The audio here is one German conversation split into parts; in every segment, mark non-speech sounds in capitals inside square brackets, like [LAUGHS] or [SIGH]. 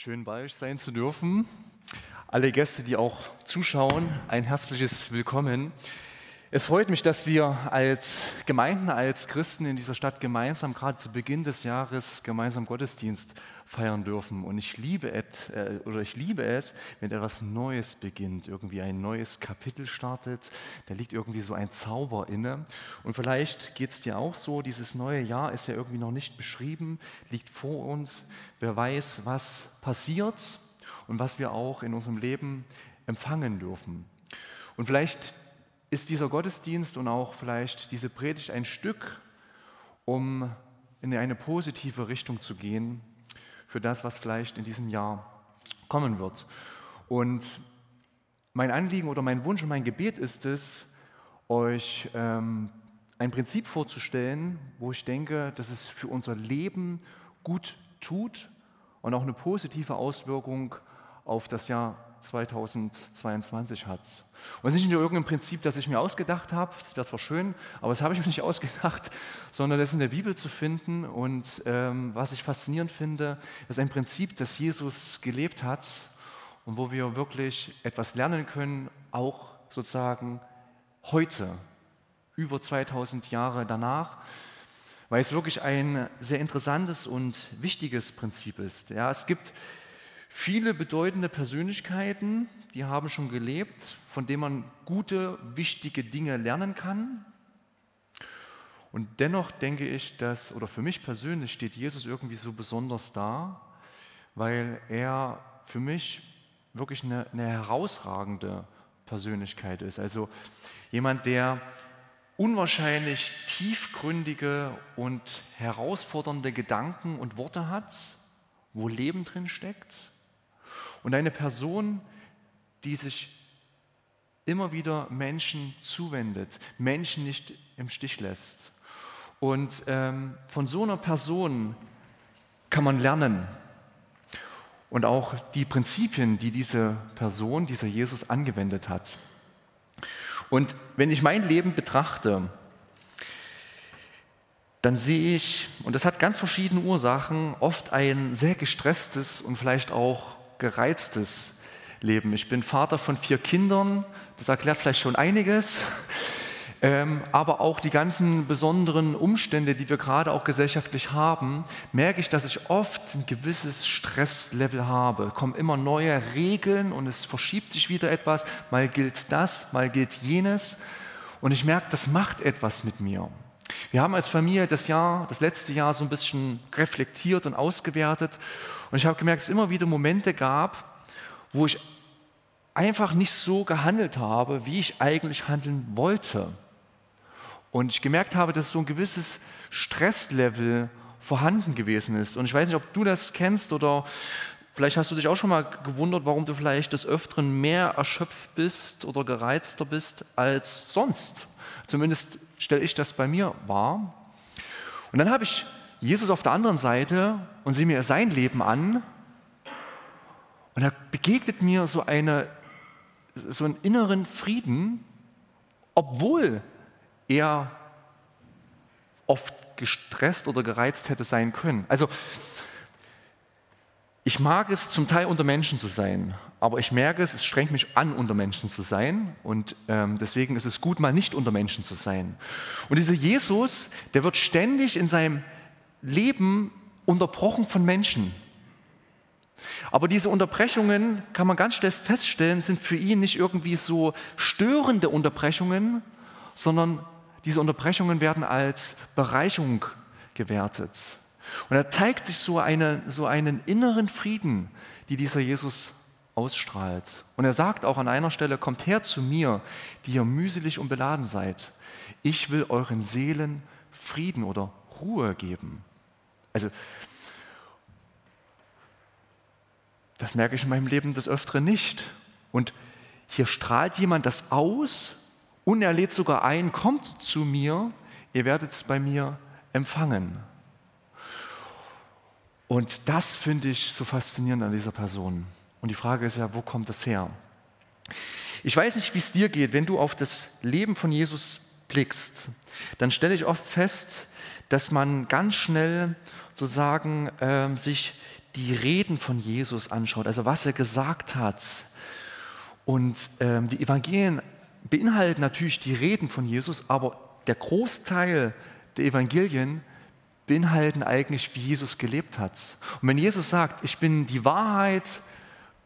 Schön bei euch sein zu dürfen. Alle Gäste, die auch zuschauen, ein herzliches Willkommen. Es freut mich, dass wir als Gemeinden, als Christen in dieser Stadt gemeinsam, gerade zu Beginn des Jahres, gemeinsam Gottesdienst feiern dürfen. Und ich liebe, es, äh, oder ich liebe es, wenn etwas Neues beginnt, irgendwie ein neues Kapitel startet. Da liegt irgendwie so ein Zauber inne. Und vielleicht geht es dir auch so, dieses neue Jahr ist ja irgendwie noch nicht beschrieben, liegt vor uns. Wer weiß, was passiert und was wir auch in unserem Leben empfangen dürfen. Und vielleicht ist dieser Gottesdienst und auch vielleicht diese Predigt ein Stück, um in eine positive Richtung zu gehen für das, was vielleicht in diesem Jahr kommen wird. Und mein Anliegen oder mein Wunsch und mein Gebet ist es, euch ähm, ein Prinzip vorzustellen, wo ich denke, dass es für unser Leben gut tut und auch eine positive Auswirkung auf das Jahr 2022 hat. Und es ist nicht nur irgendein Prinzip, das ich mir ausgedacht habe, das wäre zwar schön, aber das habe ich mir nicht [LAUGHS] ausgedacht, sondern das in der Bibel zu finden. Und ähm, was ich faszinierend finde, ist ein Prinzip, das Jesus gelebt hat und wo wir wirklich etwas lernen können, auch sozusagen heute, über 2000 Jahre danach, weil es wirklich ein sehr interessantes und wichtiges Prinzip ist. Ja, es gibt viele bedeutende Persönlichkeiten, die haben schon gelebt, von denen man gute, wichtige Dinge lernen kann. Und dennoch denke ich, dass, oder für mich persönlich steht Jesus irgendwie so besonders da, weil er für mich wirklich eine, eine herausragende Persönlichkeit ist. Also jemand, der unwahrscheinlich tiefgründige und herausfordernde Gedanken und Worte hat, wo Leben drin steckt und eine Person, die sich immer wieder Menschen zuwendet, Menschen nicht im Stich lässt. Und ähm, von so einer Person kann man lernen. Und auch die Prinzipien, die diese Person, dieser Jesus angewendet hat. Und wenn ich mein Leben betrachte, dann sehe ich, und das hat ganz verschiedene Ursachen, oft ein sehr gestresstes und vielleicht auch gereiztes Leben. Ich bin Vater von vier Kindern, das erklärt vielleicht schon einiges. [LAUGHS] Ähm, aber auch die ganzen besonderen Umstände, die wir gerade auch gesellschaftlich haben, merke ich, dass ich oft ein gewisses Stresslevel habe. Kommen immer neue Regeln und es verschiebt sich wieder etwas. Mal gilt das, mal gilt jenes. Und ich merke, das macht etwas mit mir. Wir haben als Familie das Jahr, das letzte Jahr so ein bisschen reflektiert und ausgewertet. Und ich habe gemerkt, dass es immer wieder Momente gab, wo ich einfach nicht so gehandelt habe, wie ich eigentlich handeln wollte. Und ich gemerkt habe, dass so ein gewisses Stresslevel vorhanden gewesen ist. Und ich weiß nicht, ob du das kennst oder vielleicht hast du dich auch schon mal gewundert, warum du vielleicht des Öfteren mehr erschöpft bist oder gereizter bist als sonst. Zumindest stelle ich das bei mir wahr. Und dann habe ich Jesus auf der anderen Seite und sehe mir sein Leben an. Und da begegnet mir so, eine, so einen inneren Frieden, obwohl er oft gestresst oder gereizt hätte sein können. Also ich mag es zum Teil unter Menschen zu sein, aber ich merke es, es strengt mich an, unter Menschen zu sein und ähm, deswegen ist es gut, mal nicht unter Menschen zu sein. Und dieser Jesus, der wird ständig in seinem Leben unterbrochen von Menschen. Aber diese Unterbrechungen, kann man ganz schnell feststellen, sind für ihn nicht irgendwie so störende Unterbrechungen, sondern diese Unterbrechungen werden als Bereicherung gewertet. Und da zeigt sich so, eine, so einen inneren Frieden, die dieser Jesus ausstrahlt. Und er sagt auch an einer Stelle, kommt her zu mir, die ihr mühselig und beladen seid. Ich will euren Seelen Frieden oder Ruhe geben. Also, das merke ich in meinem Leben des Öfteren nicht. Und hier strahlt jemand das aus und er lädt sogar ein, kommt zu mir, ihr werdet es bei mir empfangen. Und das finde ich so faszinierend an dieser Person. Und die Frage ist ja, wo kommt das her? Ich weiß nicht, wie es dir geht, wenn du auf das Leben von Jesus blickst, dann stelle ich oft fest, dass man ganz schnell sozusagen äh, sich die Reden von Jesus anschaut, also was er gesagt hat. Und ähm, die Evangelien beinhalten natürlich die Reden von Jesus, aber der Großteil der Evangelien beinhalten eigentlich, wie Jesus gelebt hat. Und wenn Jesus sagt, ich bin die Wahrheit,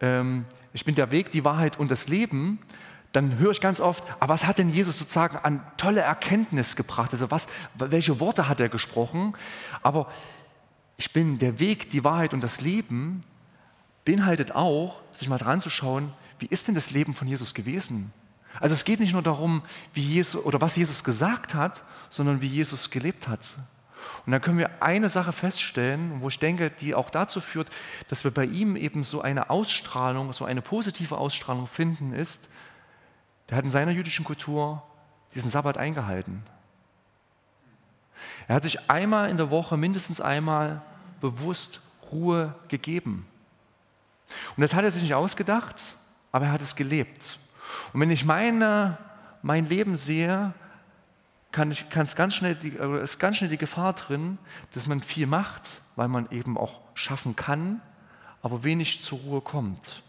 ähm, ich bin der Weg, die Wahrheit und das Leben, dann höre ich ganz oft, aber was hat denn Jesus sozusagen an tolle Erkenntnis gebracht? Also was, welche Worte hat er gesprochen? Aber ich bin der Weg, die Wahrheit und das Leben beinhaltet auch, sich mal dran zu schauen, wie ist denn das Leben von Jesus gewesen? Also es geht nicht nur darum, wie Jesus oder was Jesus gesagt hat, sondern wie Jesus gelebt hat. Und dann können wir eine Sache feststellen, wo ich denke, die auch dazu führt, dass wir bei ihm eben so eine Ausstrahlung, so eine positive Ausstrahlung finden, ist, der hat in seiner jüdischen Kultur diesen Sabbat eingehalten. Er hat sich einmal in der Woche, mindestens einmal, bewusst Ruhe gegeben. Und das hat er sich nicht ausgedacht, aber er hat es gelebt. Und wenn ich meine, mein Leben sehe, kann ich, kann es ganz schnell die, ist ganz schnell die Gefahr drin, dass man viel macht, weil man eben auch schaffen kann, aber wenig zur Ruhe kommt.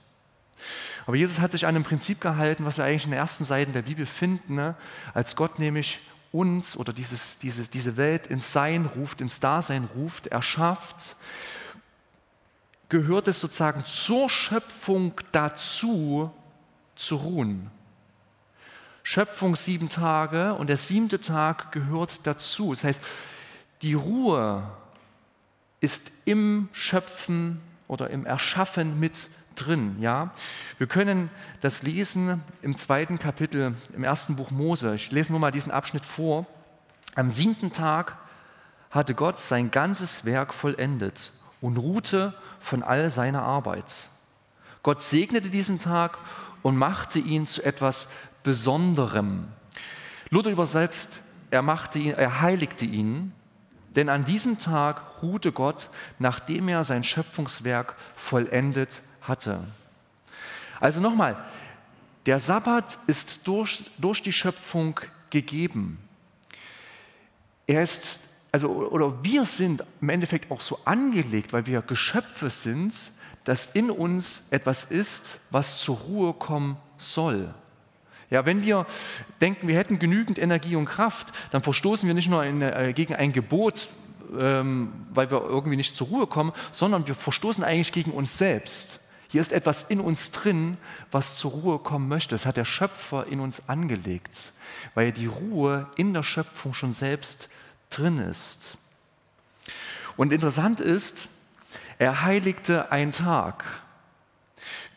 Aber Jesus hat sich an einem Prinzip gehalten, was wir eigentlich in den ersten Seiten der Bibel finden, ne? als Gott nämlich uns oder dieses, dieses, diese Welt ins Sein ruft, ins Dasein ruft, erschafft, gehört es sozusagen zur Schöpfung dazu, zu ruhen. Schöpfung sieben Tage und der siebte Tag gehört dazu. Das heißt, die Ruhe ist im Schöpfen oder im Erschaffen mit drin. Ja? Wir können das lesen im zweiten Kapitel, im ersten Buch Mose. Ich lese nur mal diesen Abschnitt vor. Am siebten Tag hatte Gott sein ganzes Werk vollendet und ruhte von all seiner Arbeit. Gott segnete diesen Tag und machte ihn zu etwas Besonderem. Luther übersetzt, er, machte ihn, er heiligte ihn, denn an diesem Tag ruhte Gott, nachdem er sein Schöpfungswerk vollendet hatte. Also nochmal, der Sabbat ist durch, durch die Schöpfung gegeben. Er ist, also, oder wir sind im Endeffekt auch so angelegt, weil wir Geschöpfe sind, dass in uns etwas ist, was zur Ruhe kommen soll. Ja, wenn wir denken, wir hätten genügend Energie und Kraft, dann verstoßen wir nicht nur in, äh, gegen ein Gebot, ähm, weil wir irgendwie nicht zur Ruhe kommen, sondern wir verstoßen eigentlich gegen uns selbst. Hier ist etwas in uns drin, was zur Ruhe kommen möchte. Das hat der Schöpfer in uns angelegt, weil die Ruhe in der Schöpfung schon selbst drin ist. Und interessant ist, er heiligte einen Tag.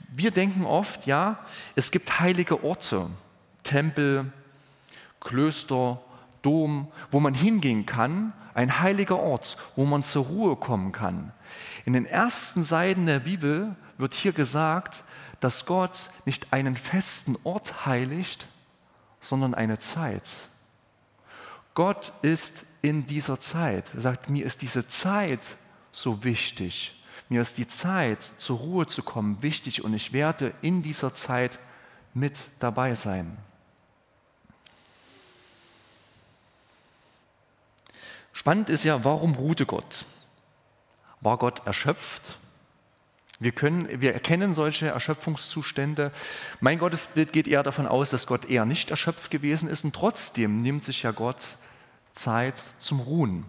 Wir denken oft, ja, es gibt heilige Orte. Tempel, Klöster, Dom, wo man hingehen kann, ein heiliger Ort, wo man zur Ruhe kommen kann. In den ersten Seiten der Bibel wird hier gesagt, dass Gott nicht einen festen Ort heiligt, sondern eine Zeit. Gott ist in dieser Zeit. Er sagt, mir ist diese Zeit so wichtig. Mir ist die Zeit, zur Ruhe zu kommen, wichtig und ich werde in dieser Zeit mit dabei sein. Spannend ist ja, warum ruhte Gott? War Gott erschöpft? Wir, können, wir erkennen solche Erschöpfungszustände. Mein Gottesbild geht eher davon aus, dass Gott eher nicht erschöpft gewesen ist und trotzdem nimmt sich ja Gott Zeit zum Ruhen.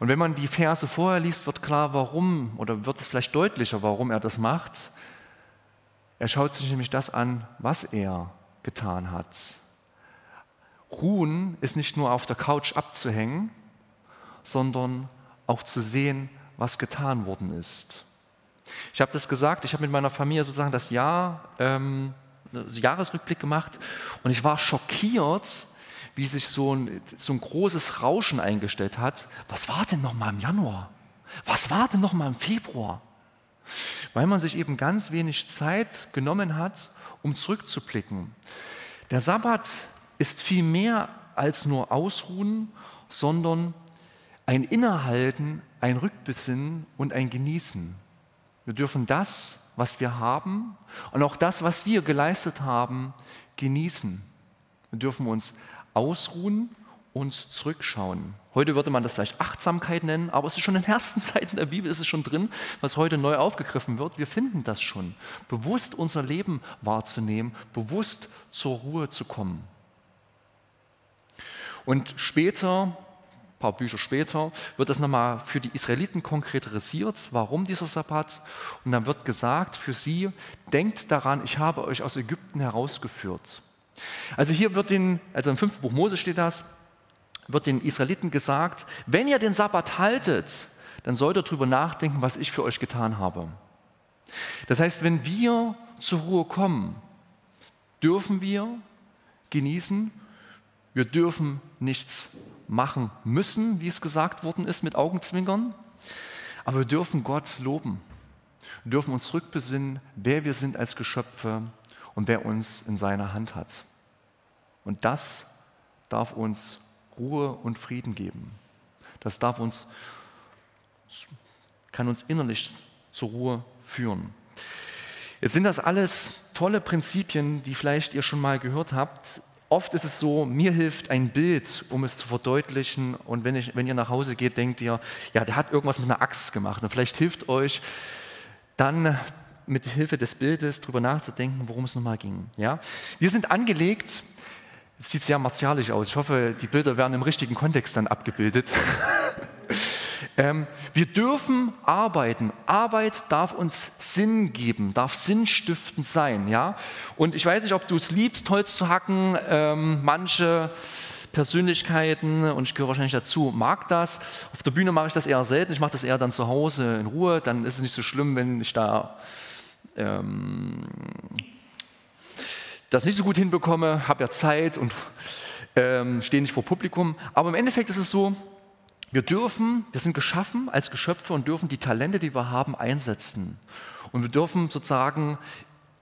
Und wenn man die Verse vorher liest, wird klar, warum, oder wird es vielleicht deutlicher, warum er das macht. Er schaut sich nämlich das an, was er getan hat. Ruhen ist nicht nur auf der Couch abzuhängen, sondern auch zu sehen, was getan worden ist. Ich habe das gesagt, ich habe mit meiner Familie sozusagen das Jahr, ähm, Jahresrückblick gemacht und ich war schockiert, wie sich so ein, so ein großes Rauschen eingestellt hat. Was war denn noch mal im Januar? Was war denn noch mal im Februar? Weil man sich eben ganz wenig Zeit genommen hat, um zurückzublicken. Der Sabbat ist viel mehr als nur Ausruhen, sondern ein Innehalten, ein Rückbesinnen und ein Genießen. Wir dürfen das, was wir haben und auch das, was wir geleistet haben, genießen. Wir dürfen uns ausruhen, uns zurückschauen. Heute würde man das vielleicht Achtsamkeit nennen, aber es ist schon in den ersten [LAUGHS] Zeiten der Bibel, ist es schon drin, was heute neu aufgegriffen wird. Wir finden das schon. Bewusst unser Leben wahrzunehmen, bewusst zur Ruhe zu kommen. Und später, ein paar Bücher später, wird das nochmal für die Israeliten konkretisiert, warum dieser Sabbat. Und dann wird gesagt für sie, denkt daran, ich habe euch aus Ägypten herausgeführt. Also hier wird den, also im fünften Buch Mose steht das, wird den Israeliten gesagt, wenn ihr den Sabbat haltet, dann sollt ihr darüber nachdenken, was ich für euch getan habe. Das heißt, wenn wir zur Ruhe kommen, dürfen wir genießen, wir dürfen nichts machen müssen, wie es gesagt worden ist, mit Augenzwinkern, aber wir dürfen Gott loben. Wir dürfen uns rückbesinnen, wer wir sind als Geschöpfe und wer uns in seiner Hand hat. Und das darf uns Ruhe und Frieden geben. Das darf uns, kann uns innerlich zur Ruhe führen. Jetzt sind das alles tolle Prinzipien, die vielleicht ihr schon mal gehört habt. Oft ist es so, mir hilft ein Bild, um es zu verdeutlichen. Und wenn, ich, wenn ihr nach Hause geht, denkt ihr, ja, der hat irgendwas mit einer Axt gemacht. Und vielleicht hilft euch dann mit Hilfe des Bildes darüber nachzudenken, worum es nochmal ging. Ja? Wir sind angelegt es sieht sehr martialisch aus. Ich hoffe, die Bilder werden im richtigen Kontext dann abgebildet. [LAUGHS] ähm, wir dürfen arbeiten. Arbeit darf uns Sinn geben, darf sinnstiftend sein. Ja? Und ich weiß nicht, ob du es liebst, Holz zu hacken. Ähm, manche Persönlichkeiten, und ich gehöre wahrscheinlich dazu, mag das. Auf der Bühne mache ich das eher selten. Ich mache das eher dann zu Hause in Ruhe. Dann ist es nicht so schlimm, wenn ich da ähm, das nicht so gut hinbekomme, habe ja Zeit und ähm, stehe nicht vor Publikum. Aber im Endeffekt ist es so, wir dürfen, wir sind geschaffen als Geschöpfe und dürfen die Talente, die wir haben, einsetzen. Und wir dürfen sozusagen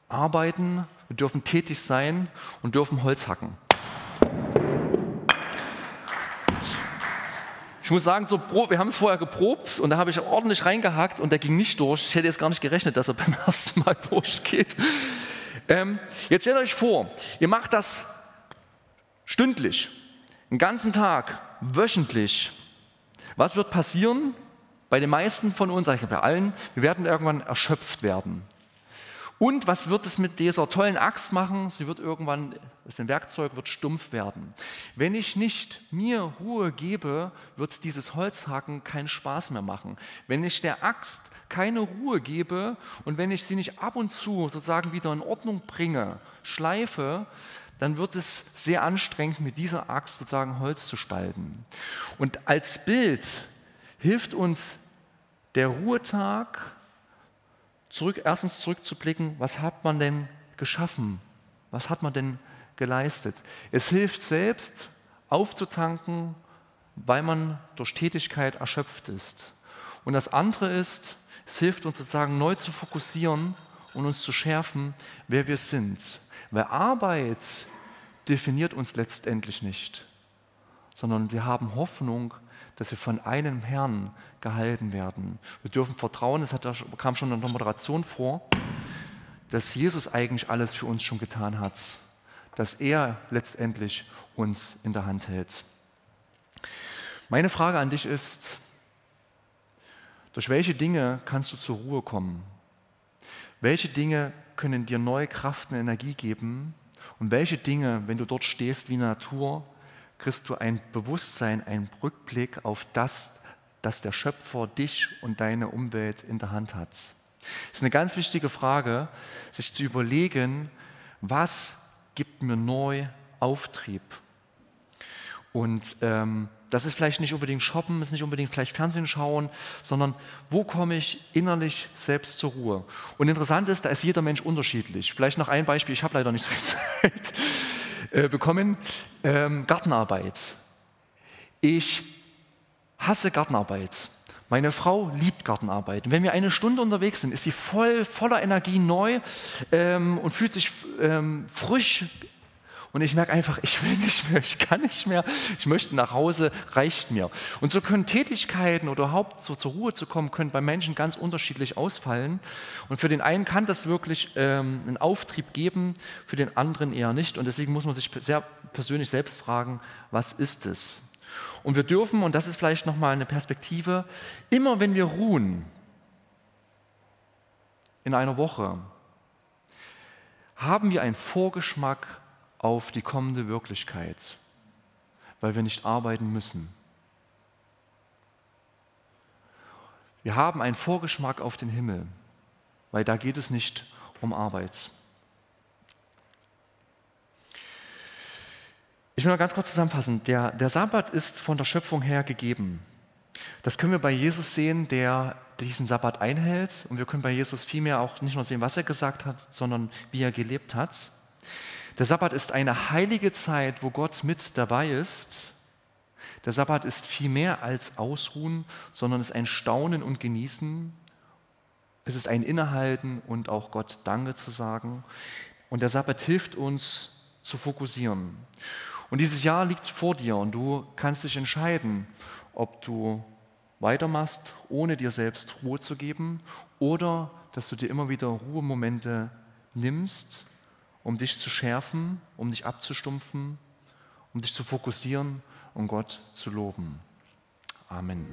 arbeiten, wir dürfen tätig sein und dürfen Holz hacken. Ich muss sagen, so, wir haben es vorher geprobt und da habe ich ordentlich reingehackt und der ging nicht durch. Ich hätte jetzt gar nicht gerechnet, dass er [LAUGHS] beim ersten Mal durchgeht. Ähm, jetzt stellt euch vor, ihr macht das stündlich, einen ganzen Tag, wöchentlich. Was wird passieren? Bei den meisten von uns, eigentlich bei allen, wir werden irgendwann erschöpft werden. Und was wird es mit dieser tollen Axt machen? Sie wird irgendwann, das Werkzeug wird stumpf werden. Wenn ich nicht mir Ruhe gebe, wird dieses Holzhacken keinen Spaß mehr machen. Wenn ich der Axt keine Ruhe gebe und wenn ich sie nicht ab und zu sozusagen wieder in Ordnung bringe, schleife, dann wird es sehr anstrengend, mit dieser Axt sozusagen Holz zu spalten. Und als Bild hilft uns der Ruhetag, zurück, erstens zurückzublicken, was hat man denn geschaffen? Was hat man denn geleistet? Es hilft selbst aufzutanken, weil man durch Tätigkeit erschöpft ist. Und das andere ist, es hilft uns sozusagen neu zu fokussieren und uns zu schärfen, wer wir sind. Weil Arbeit definiert uns letztendlich nicht, sondern wir haben Hoffnung, dass wir von einem Herrn gehalten werden. Wir dürfen vertrauen, es kam schon in der Moderation vor, dass Jesus eigentlich alles für uns schon getan hat, dass er letztendlich uns in der Hand hält. Meine Frage an dich ist, durch welche Dinge kannst du zur Ruhe kommen? Welche Dinge können dir neue Kraft und Energie geben? Und welche Dinge, wenn du dort stehst wie Natur, kriegst du ein Bewusstsein, einen Rückblick auf das, dass der Schöpfer dich und deine Umwelt in der Hand hat. Es ist eine ganz wichtige Frage, sich zu überlegen, was gibt mir neu Auftrieb? Und ähm, das ist vielleicht nicht unbedingt shoppen, ist nicht unbedingt vielleicht Fernsehen schauen, sondern wo komme ich innerlich selbst zur Ruhe? Und interessant ist, da ist jeder Mensch unterschiedlich. Vielleicht noch ein Beispiel, ich habe leider nicht so viel [LAUGHS] Zeit äh, bekommen. Ähm, Gartenarbeit. Ich hasse Gartenarbeit. Meine Frau liebt Gartenarbeit. Und wenn wir eine Stunde unterwegs sind, ist sie voll, voller Energie neu ähm, und fühlt sich ähm, frisch und ich merke einfach, ich will nicht mehr, ich kann nicht mehr, ich möchte nach Hause, reicht mir. Und so können Tätigkeiten oder überhaupt so zur Ruhe zu kommen, können bei Menschen ganz unterschiedlich ausfallen. Und für den einen kann das wirklich ähm, einen Auftrieb geben, für den anderen eher nicht. Und deswegen muss man sich sehr persönlich selbst fragen, was ist es? Und wir dürfen, und das ist vielleicht nochmal eine Perspektive, immer wenn wir ruhen in einer Woche, haben wir einen Vorgeschmack auf die kommende Wirklichkeit, weil wir nicht arbeiten müssen. Wir haben einen Vorgeschmack auf den Himmel, weil da geht es nicht um Arbeit. Ich will mal ganz kurz zusammenfassen. Der, der Sabbat ist von der Schöpfung her gegeben. Das können wir bei Jesus sehen, der diesen Sabbat einhält. Und wir können bei Jesus vielmehr auch nicht nur sehen, was er gesagt hat, sondern wie er gelebt hat. Der Sabbat ist eine heilige Zeit, wo Gott mit dabei ist. Der Sabbat ist viel mehr als Ausruhen, sondern es ist ein Staunen und Genießen. Es ist ein Innehalten und auch Gott Danke zu sagen. Und der Sabbat hilft uns zu fokussieren. Und dieses Jahr liegt vor dir und du kannst dich entscheiden, ob du weitermachst, ohne dir selbst Ruhe zu geben, oder dass du dir immer wieder Ruhemomente nimmst, um dich zu schärfen, um dich abzustumpfen, um dich zu fokussieren und Gott zu loben. Amen.